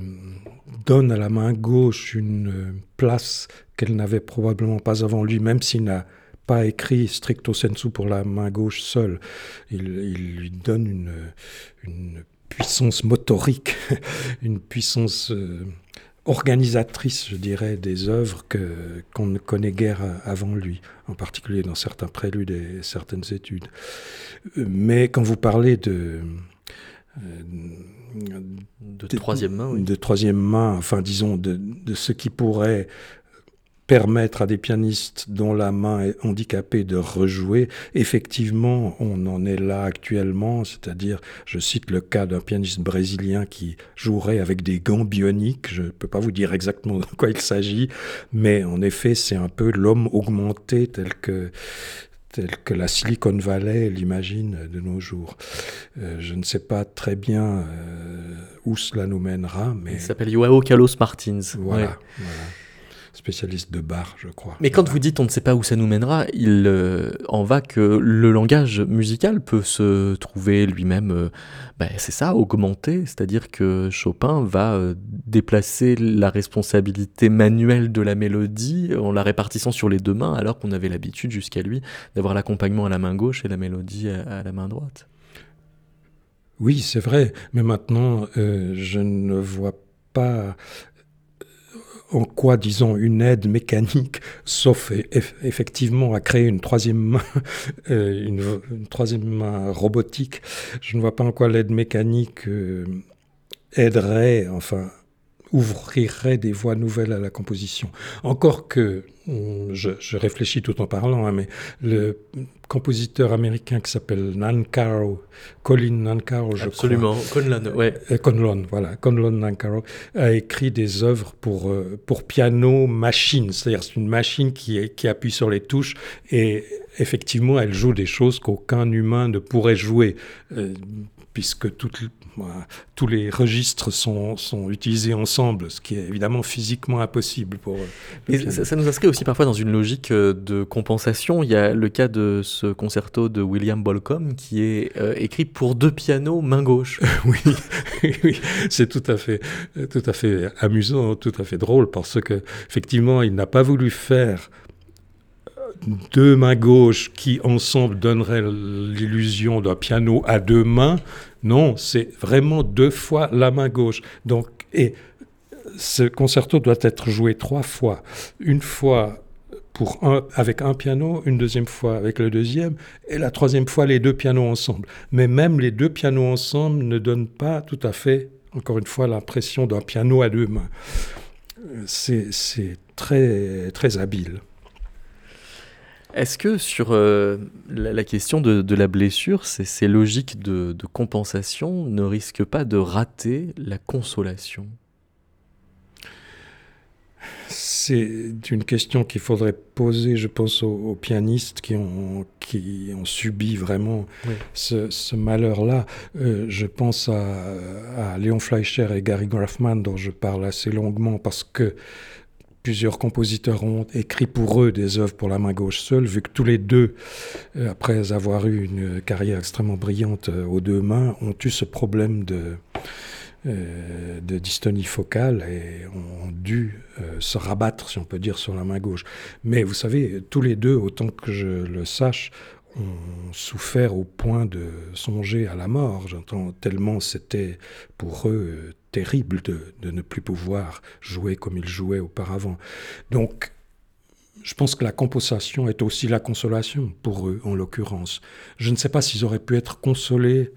D: donne à la main gauche une euh, place qu'elle n'avait probablement pas avant lui, même s'il n'a pas écrit stricto sensu pour la main gauche seule. Il, lui donne une, une, puissance motorique, [laughs] une puissance organisatrice, je dirais, des œuvres que, qu'on ne connaît guère avant lui, en particulier dans certains préludes et certaines études. Mais quand vous parlez de...
C: Euh, de, troisième main,
D: De troisième main, enfin disons de, de ce qui pourrait permettre à des pianistes dont la main est handicapée de rejouer. Effectivement, on en est là actuellement, c'est-à-dire, je cite le cas d'un pianiste brésilien qui jouerait avec des gants bioniques. Je ne peux pas vous dire exactement de quoi il s'agit, mais en effet, c'est un peu l'homme augmenté tel que tel que la Silicon Valley l'imagine de nos jours. Euh, je ne sais pas très bien euh, où cela nous mènera, mais...
C: Il s'appelle Joao Carlos Martins.
D: Voilà. voilà spécialiste de bar, je crois.
C: Mais quand vous dites on ne sait pas où ça nous mènera, il euh, en va que le langage musical peut se trouver lui-même, euh, ben, c'est ça, augmenté, c'est-à-dire que Chopin va euh, déplacer la responsabilité manuelle de la mélodie en la répartissant sur les deux mains, alors qu'on avait l'habitude jusqu'à lui d'avoir l'accompagnement à la main gauche et la mélodie à, la main droite.
D: Oui, c'est vrai, mais maintenant, je ne vois pas en quoi, disons, une aide mécanique, sauf effectivement à créer une troisième main, [laughs] euh, une, troisième main robotique, je ne vois pas en quoi l'aide mécanique euh, aiderait, enfin, ouvrirait des voies nouvelles à la composition. Encore que, hum, je, réfléchis tout en parlant, hein, mais le compositeur américain qui s'appelle Nancaro, Colin Nancaro, je
C: Absolument, Conlon, ouais.
D: Euh, Conlon, voilà, Conlon Nancaro, a écrit des œuvres pour, euh, pour piano machine, c'est-à-dire c'est une machine qui, qui appuie sur les touches et effectivement elle joue des choses qu'aucun humain ne pourrait jouer. Euh, puisque tous les registres sont, sont, utilisés ensemble, ce qui est évidemment physiquement impossible pour.
C: Mais ça, nous inscrit aussi parfois dans une logique euh, de compensation. Il y a le cas de ce concerto de William Bolcom qui est euh, écrit pour deux pianos main gauche. [laughs]
D: oui, [laughs] oui c'est tout à fait, tout à fait amusant, tout à fait drôle parce que effectivement, il n'a pas voulu faire deux mains gauches qui ensemble donneraient l'illusion d'un piano à deux mains. Non, c'est vraiment deux fois la main gauche. Donc, et ce concerto doit être joué trois fois. Une fois pour un, avec un piano, une deuxième fois avec le deuxième, et la troisième fois les deux pianos ensemble. Mais même les deux pianos ensemble ne donnent pas tout à fait encore une fois, l'impression d'un piano à deux mains. C'est très, très habile.
C: Est-ce que sur euh, la, question de, la blessure, ces, logiques de, compensation ne risquent pas de rater la consolation?
D: C'est une question qu'il faudrait poser, je pense, aux, pianistes qui ont, qui ont subi vraiment ce, malheur-là. Euh, je pense à, à Léon Fleischer et Gary Grafman, dont je parle assez longuement, parce que plusieurs compositeurs ont écrit pour eux des œuvres pour la main gauche seule, vu que tous les deux, euh, après avoir eu une carrière extrêmement brillante euh, aux deux mains, ont eu ce problème de, euh, dystonie focale et ont dû se rabattre, si on peut dire, sur la main gauche. Mais vous savez, tous les deux, autant que je le sache, ont souffert au point de songer à la mort. J'entends tellement c'était pour eux terrible de, ne plus pouvoir jouer comme ils jouaient auparavant. Donc, je pense que la compensation est aussi la consolation pour eux, en l'occurrence. Je ne sais pas s'ils auraient pu être consolés.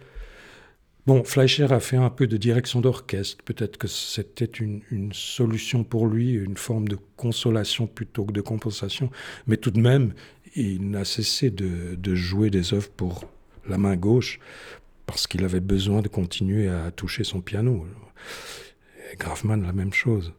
D: Bon, Fleischer a fait un peu de direction d'orchestre. Peut-être que c'était une, solution pour lui, une forme de consolation plutôt que de compensation. Mais tout de même, il n'a cessé de, de jouer des œuvres pour la main gauche parce qu'il avait besoin de continuer à toucher son piano. Et Grafman, la même chose.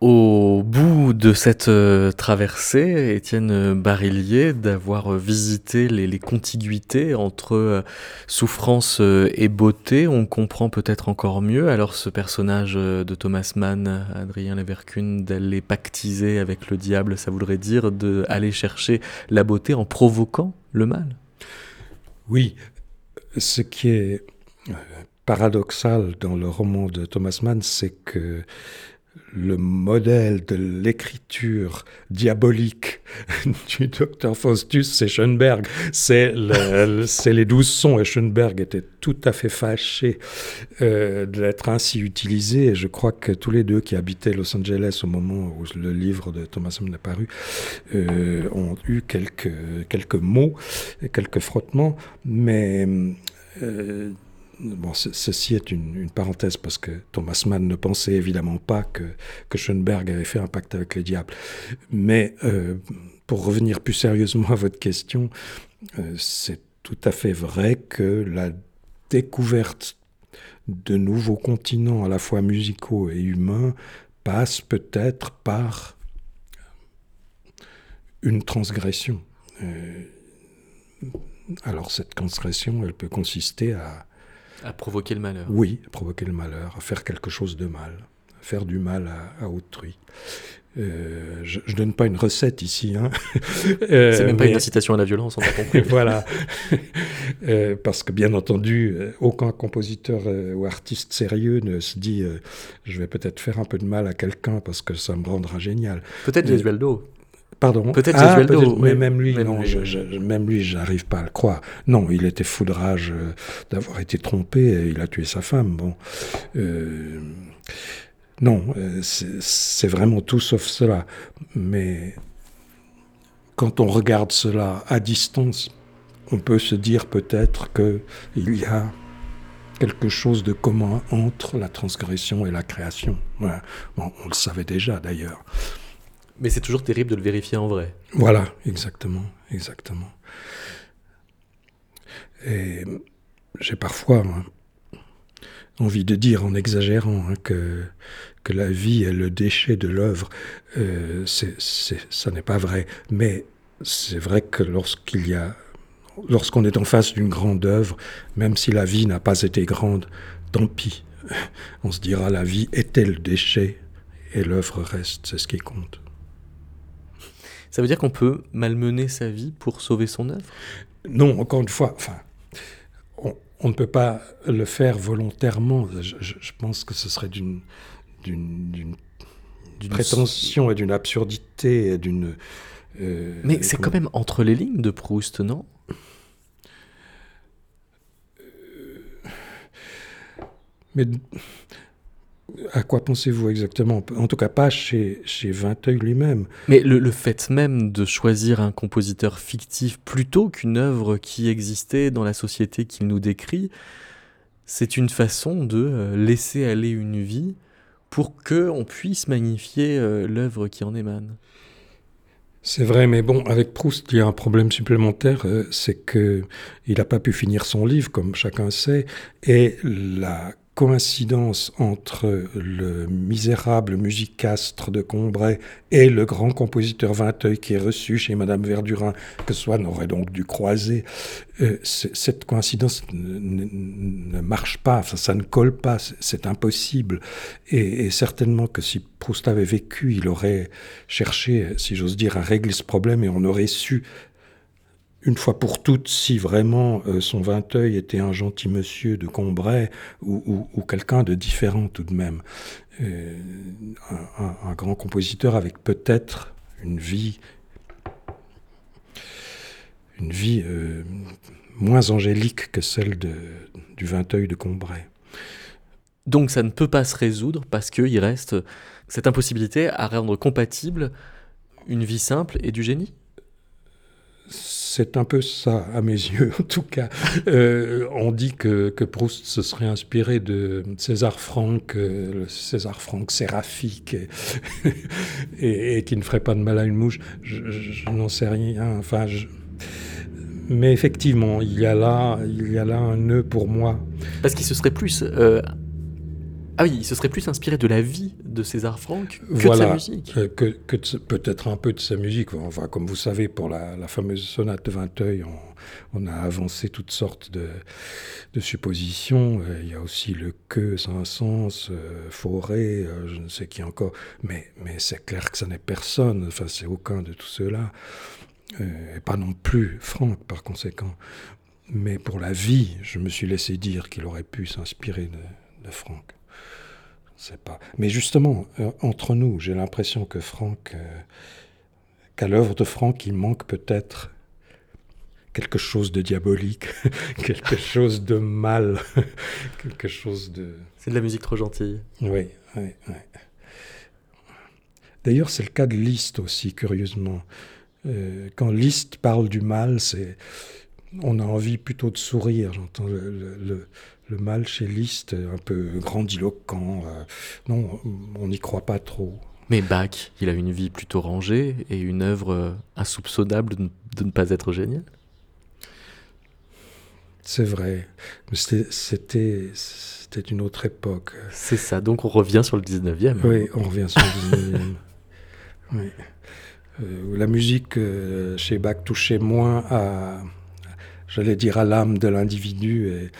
C: Au bout de cette euh, traversée, Étienne Barillier, d'avoir visité les, contiguités entre euh, souffrance euh, et beauté, on comprend peut-être encore mieux alors ce personnage de Thomas Mann, Adrien Leverkun, d'aller pactiser avec le diable, ça voudrait dire d'aller chercher la beauté en provoquant le mal
D: Oui, ce qui est paradoxal dans le roman de Thomas Mann, c'est que le modèle de l'écriture diabolique [laughs] du docteur Faustus, c'est Schoenberg. C'est les douze sons, et Schoenberg était tout à fait fâché euh, d'être ainsi utilisé. Et je crois que tous les deux qui habitaient Los Angeles au moment où le livre de Thomas Mann est paru euh, ont eu quelques, quelques mots, quelques frottements, mais... Euh, Ceci est une, parenthèse parce que Thomas Mann ne pensait évidemment pas que, que Schoenberg avait fait un pacte avec le diable. Mais euh, pour revenir plus sérieusement à votre question, euh, c'est tout à fait vrai que la découverte de nouveaux continents à la fois musicaux et humains passe peut-être par une transgression. Euh, alors cette transgression, elle peut consister à
C: à provoquer le malheur.
D: Oui, à provoquer le malheur, à faire quelque chose de mal, à faire du mal à, autrui. Euh, je ne donne pas une recette ici. Hein.
C: Euh, [laughs] C'est même pas une incitation à la violence, on a [laughs] compris.
D: voilà. Euh, parce que bien entendu, aucun compositeur ou artiste sérieux ne se dit je vais peut-être faire un peu de mal à quelqu'un parce que ça me rendra génial.
C: Peut-être Gesualdo.
D: Pardon
C: Peut-être ah,
D: mais même lui, non, Je, même lui, j'arrive pas à le croire. Non, il était foudrage euh, d'avoir été trompé et il a tué sa femme. Bon, euh, non, euh, c'est vraiment tout sauf cela. Mais quand on regarde cela à distance, on peut se dire peut-être que il y a quelque chose de commun entre la transgression et la création. Bon, on le savait déjà d'ailleurs.
C: Mais c'est toujours terrible de le vérifier en vrai.
D: Voilà, exactement, exactement. Et j'ai parfois hein, envie de dire, en exagérant, hein, que, la vie est le déchet de l'œuvre. Euh, ça n'est pas vrai. Mais c'est vrai que lorsqu'on est en face d'une grande œuvre, même si la vie n'a pas été grande, tant pis. [laughs] On se dira la vie était le déchet et l'œuvre reste, c'est ce qui compte.
C: Ça veut dire qu'on peut malmener sa vie pour sauver son œuvre?
D: Non, encore une fois, enfin, on, ne peut pas le faire volontairement. Je, pense que ce serait d'une d'une prétention et d'une absurdité et d'une.
C: Euh, Mais c'est quand même entre les lignes de Proust, non?
D: Mais à quoi pensez-vous exactement? En tout cas, pas chez, chez Vinteuil lui-même.
C: Mais le, fait même de choisir un compositeur fictif plutôt qu'une œuvre qui existait dans la société qu'il nous décrit, c'est une façon de euh, laisser aller une vie pour que on puisse magnifier euh, l'œuvre qui en émane.
D: C'est vrai, mais bon, avec Proust, il y a un problème supplémentaire, euh, c'est que il n'a pas pu finir son livre, comme chacun sait, et la coïncidence entre le misérable musicastre de Combray et le grand compositeur Vinteuil qui est reçu chez Madame Verdurin, que Swann aurait donc dû croiser, euh, cette coïncidence ne marche pas, ça, ne colle pas, c'est impossible. Et, et, certainement que si Proust avait vécu, il aurait cherché, si j'ose dire, à régler ce problème et on aurait su une fois pour toutes, si vraiment euh, son Vinteuil était un gentil monsieur de Combray ou, quelqu'un de différent tout de même. Euh, un, grand compositeur avec peut-être une vie, euh, moins angélique que celle de, du Vinteuil de Combray.
C: Donc ça ne peut pas se résoudre parce qu'il reste cette impossibilité à rendre compatible une vie simple et du génie?
D: C'est un peu ça, à mes [laughs] yeux, en tout cas. Euh, on dit que, Proust se serait inspiré de César Franck, euh, le César Franck séraphique, et, [laughs] qui ne ferait pas de mal à une mouche. Je, n'en sais rien. Enfin, mais effectivement, il y a là, il y a là un nœud pour moi.
C: Parce qu'il se serait plus euh, ah oui, il se serait plus inspiré de la vie de César Franck que de sa musique.
D: Euh, que, peut-être un peu de sa musique. Enfin, comme vous savez, pour la, fameuse sonate de Vinteuil, on, a avancé toutes sortes de, suppositions. Euh, il y a aussi le que, Saint-Saëns, euh, Forêt, je ne sais qui encore. Mais, mais c'est clair que ça n'est personne. Enfin, c'est aucun de tout cela. et pas non plus Franck, par conséquent. Mais pour la vie, je me suis laissé dire qu'il aurait pu s'inspirer de, de Franck pas. Mais justement, euh, entre nous, j'ai l'impression que Franck, euh, qu'à l'œuvre de Franck, il manque peut-être quelque chose de diabolique, [laughs] quelque chose de mal, [laughs] quelque chose de.
C: C'est de la musique trop gentille.
D: Oui, oui, oui. D'ailleurs, c'est le cas de Liszt aussi, curieusement. Euh, quand Liszt parle du mal, c'est on a envie plutôt de sourire. J'entends le, le mal chez Liszt, un peu grandiloquent. Euh, non, on n'y croit pas trop.
C: Mais Bach, il a une vie plutôt rangée et une œuvre euh, insoupçonnable de ne, pas être géniale.
D: C'est vrai, mais c'était une autre époque.
C: C'est ça, donc on revient sur le 19e.
D: Oui, on revient sur le 19e. [laughs] oui. Euh, la musique chez Bach touchait moins à, j'allais dire, à l'âme de l'individu.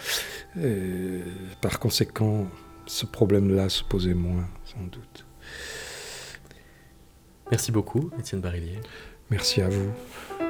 D: Et, par conséquent, ce problème-là se posait moins, sans doute.
C: Merci beaucoup, Étienne Barillier.
D: Merci à vous.